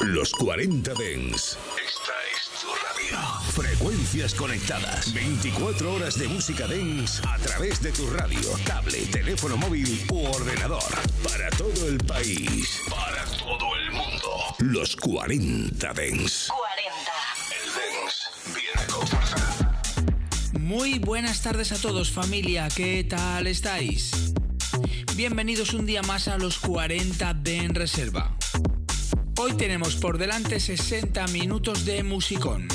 Los 40 Dens. Esta es tu radio. Frecuencias conectadas. 24 horas de música Dens a través de tu radio, tablet, teléfono móvil u ordenador. Para todo el país. Para todo el mundo. Los 40 Dens. 40. El Dens viene con fuerza. Muy buenas tardes a todos familia, ¿qué tal estáis? Bienvenidos un día más a los 40 de En Reserva. Hoy tenemos por delante 60 minutos de musicón.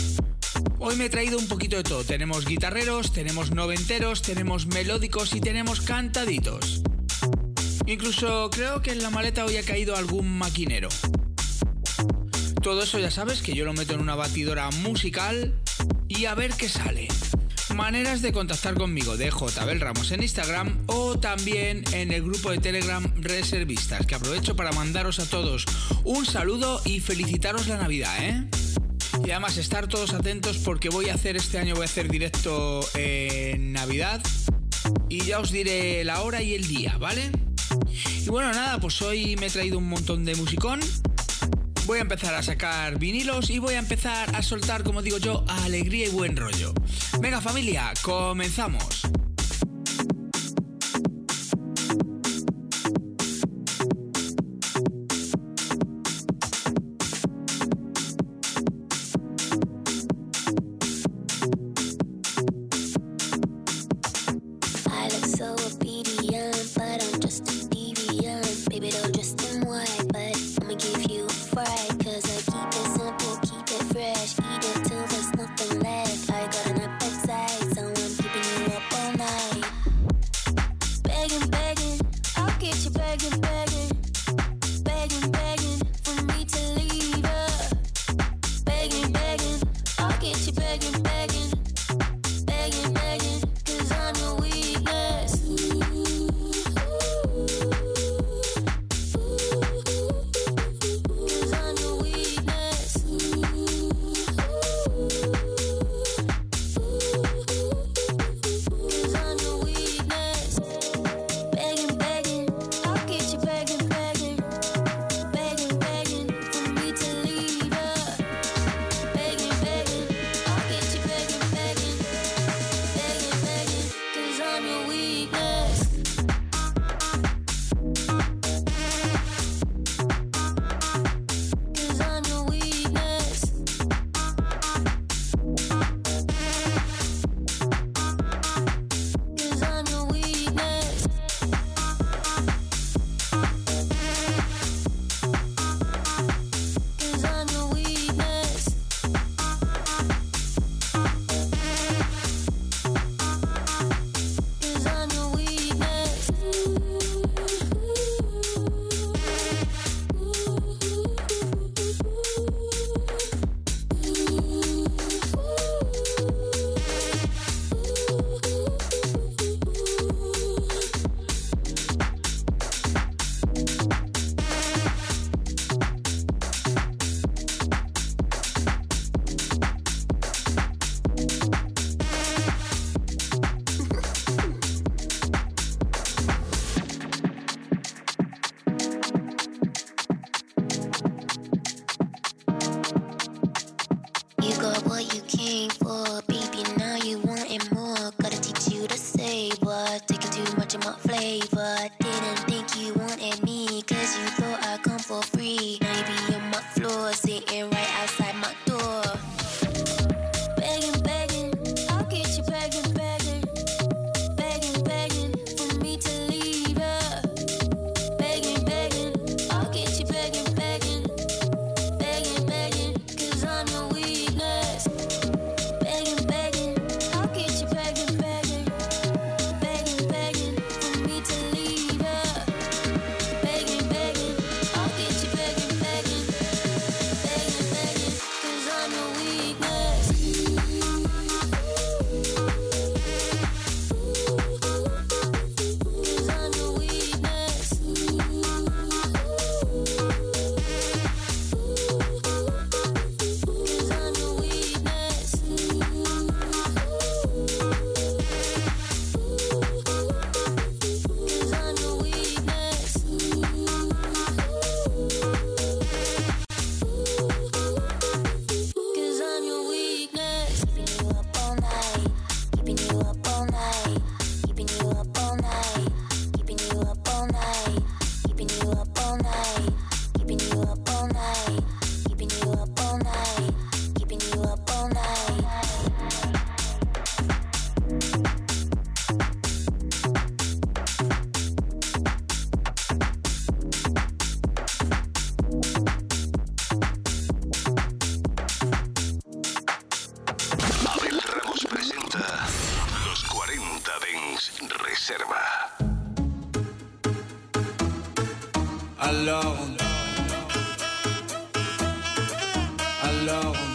Hoy me he traído un poquito de todo. Tenemos guitarreros, tenemos noventeros, tenemos melódicos y tenemos cantaditos. Incluso creo que en la maleta hoy ha caído algún maquinero. Todo eso ya sabes que yo lo meto en una batidora musical y a ver qué sale. Maneras de contactar conmigo de JBel Ramos en Instagram o también en el grupo de Telegram Reservistas, que aprovecho para mandaros a todos un saludo y felicitaros la Navidad, ¿eh? Y además estar todos atentos porque voy a hacer este año, voy a hacer directo en Navidad y ya os diré la hora y el día, ¿vale? Y bueno, nada, pues hoy me he traído un montón de musicón. Voy a empezar a sacar vinilos y voy a empezar a soltar, como digo yo, alegría y buen rollo. Venga familia, comenzamos. painful. reserva. Alone. Alone.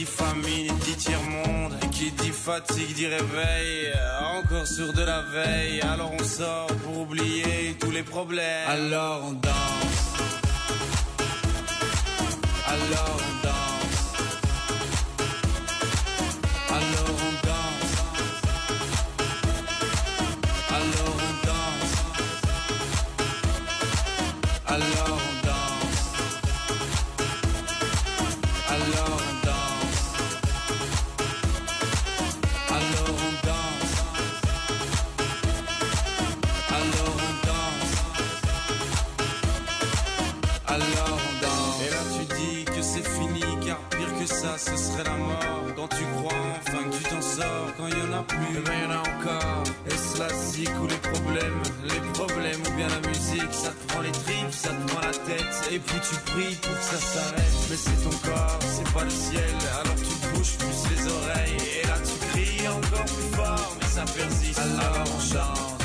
Dit famine dit tiers-monde. Qui dit fatigue dit réveil. Encore sur de la veille. Alors on sort pour oublier tous les problèmes. Alors on danse. Alors on danse tu pries pour que ça s'arrête Mais c'est ton corps, c'est pas le ciel Alors tu bouges plus les oreilles Et là tu cries encore plus fort Mais ça persiste, alors on chante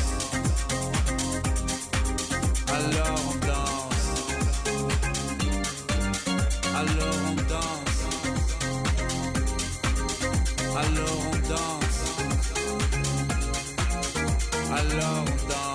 alors on danse. Alors on danse. Alors on danse. Alors on danse.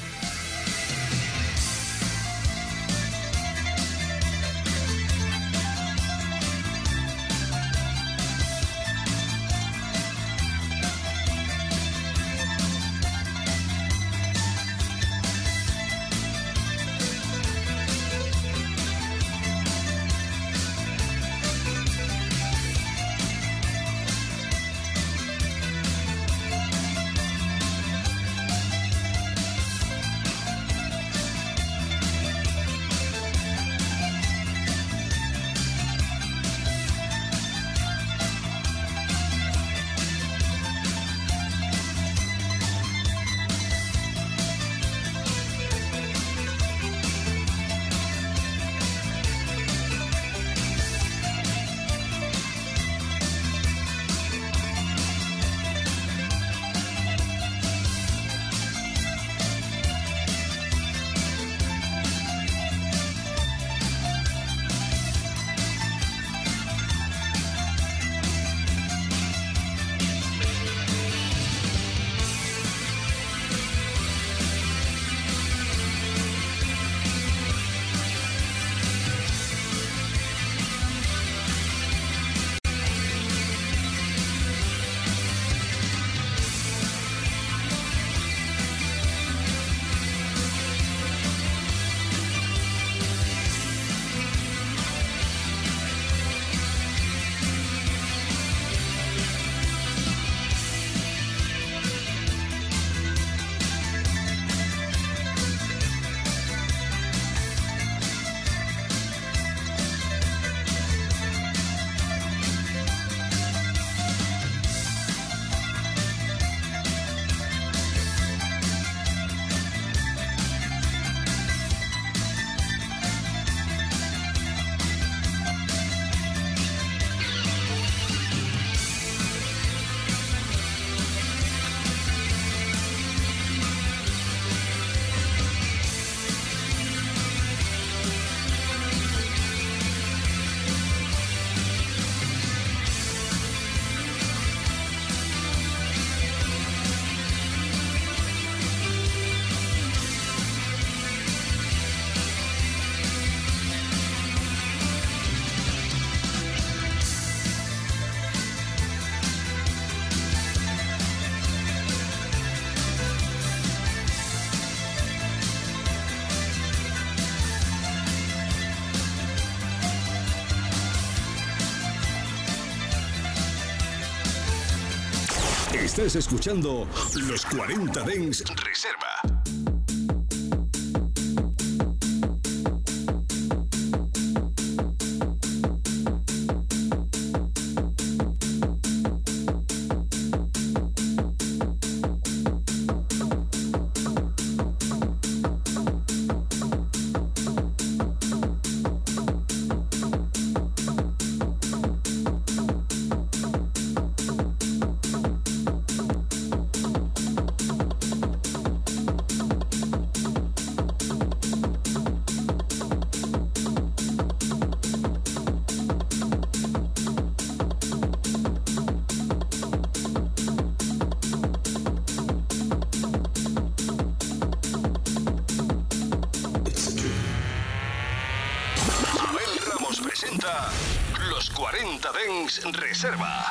Estás escuchando los 40 Dens Reserva.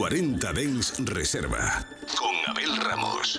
40 Dens Reserva con Abel Ramos.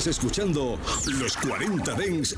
Estás escuchando los 40 Dens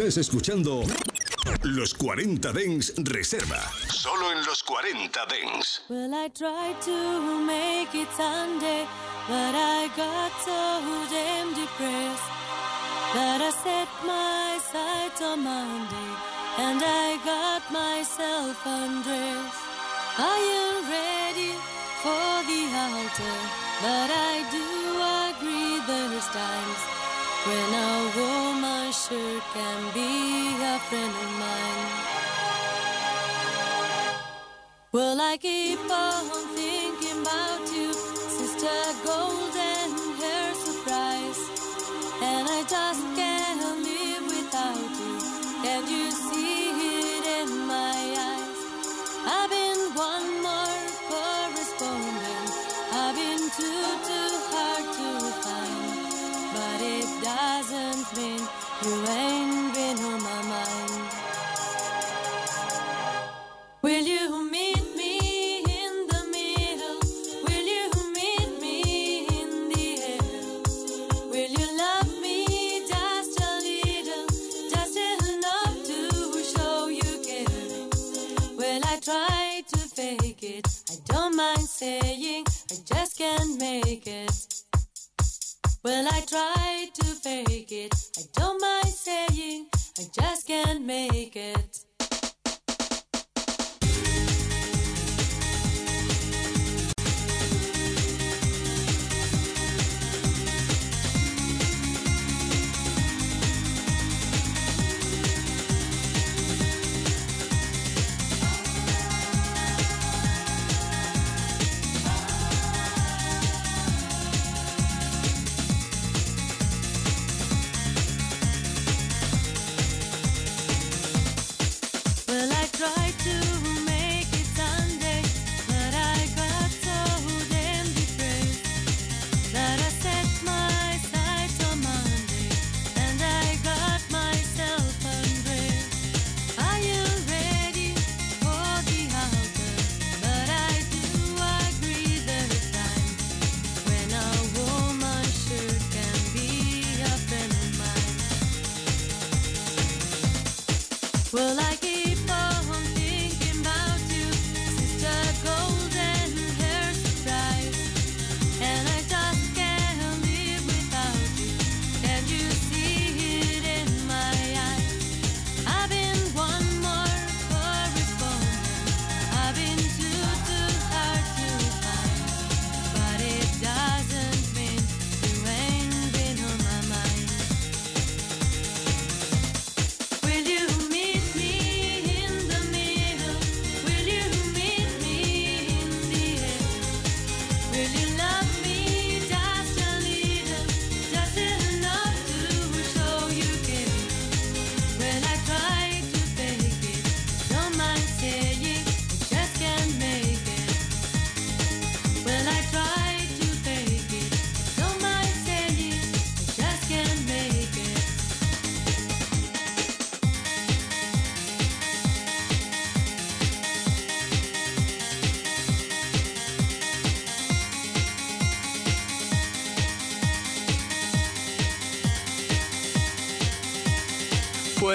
Estás escuchando Los 40 Dens Reserva. Solo en los 40 Dens. Well, I tried to make it Sunday, but I got so damn depressed that I set my sights on Monday and I got myself undressed. I am ready for the altar, but I do agree there's times when a woman sure can be a friend of mine. Well, I keep on thinking about you, Sister Golden Hair Surprise. And I just can't live without you. Can you see it in my eyes? I've been one more correspondent. I've been too, too doesn't mean you ain't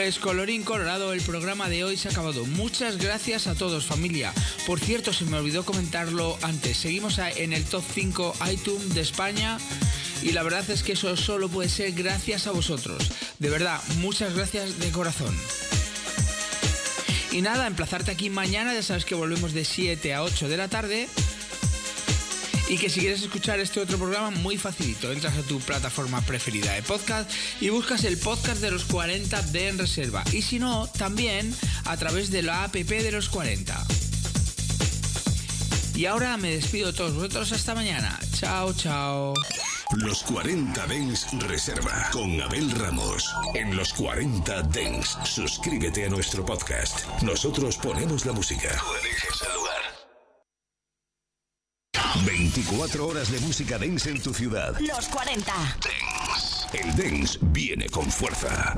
Pues colorín colorado, el programa de hoy se ha acabado. Muchas gracias a todos familia. Por cierto, se me olvidó comentarlo antes. Seguimos en el top 5 iTunes de España y la verdad es que eso solo puede ser gracias a vosotros. De verdad, muchas gracias de corazón. Y nada, emplazarte aquí mañana, ya sabes que volvemos de 7 a 8 de la tarde. Y que si quieres escuchar este otro programa, muy facilito. Entras a tu plataforma preferida de podcast y buscas el podcast de los 40 de En Reserva. Y si no, también a través de la app de los 40. Y ahora me despido de todos vosotros hasta mañana. Chao, chao. Los 40 Dens Reserva con Abel Ramos. En los 40 Dens, suscríbete a nuestro podcast. Nosotros ponemos la música. 24 horas de música dance en tu ciudad. Los 40. El dance viene con fuerza.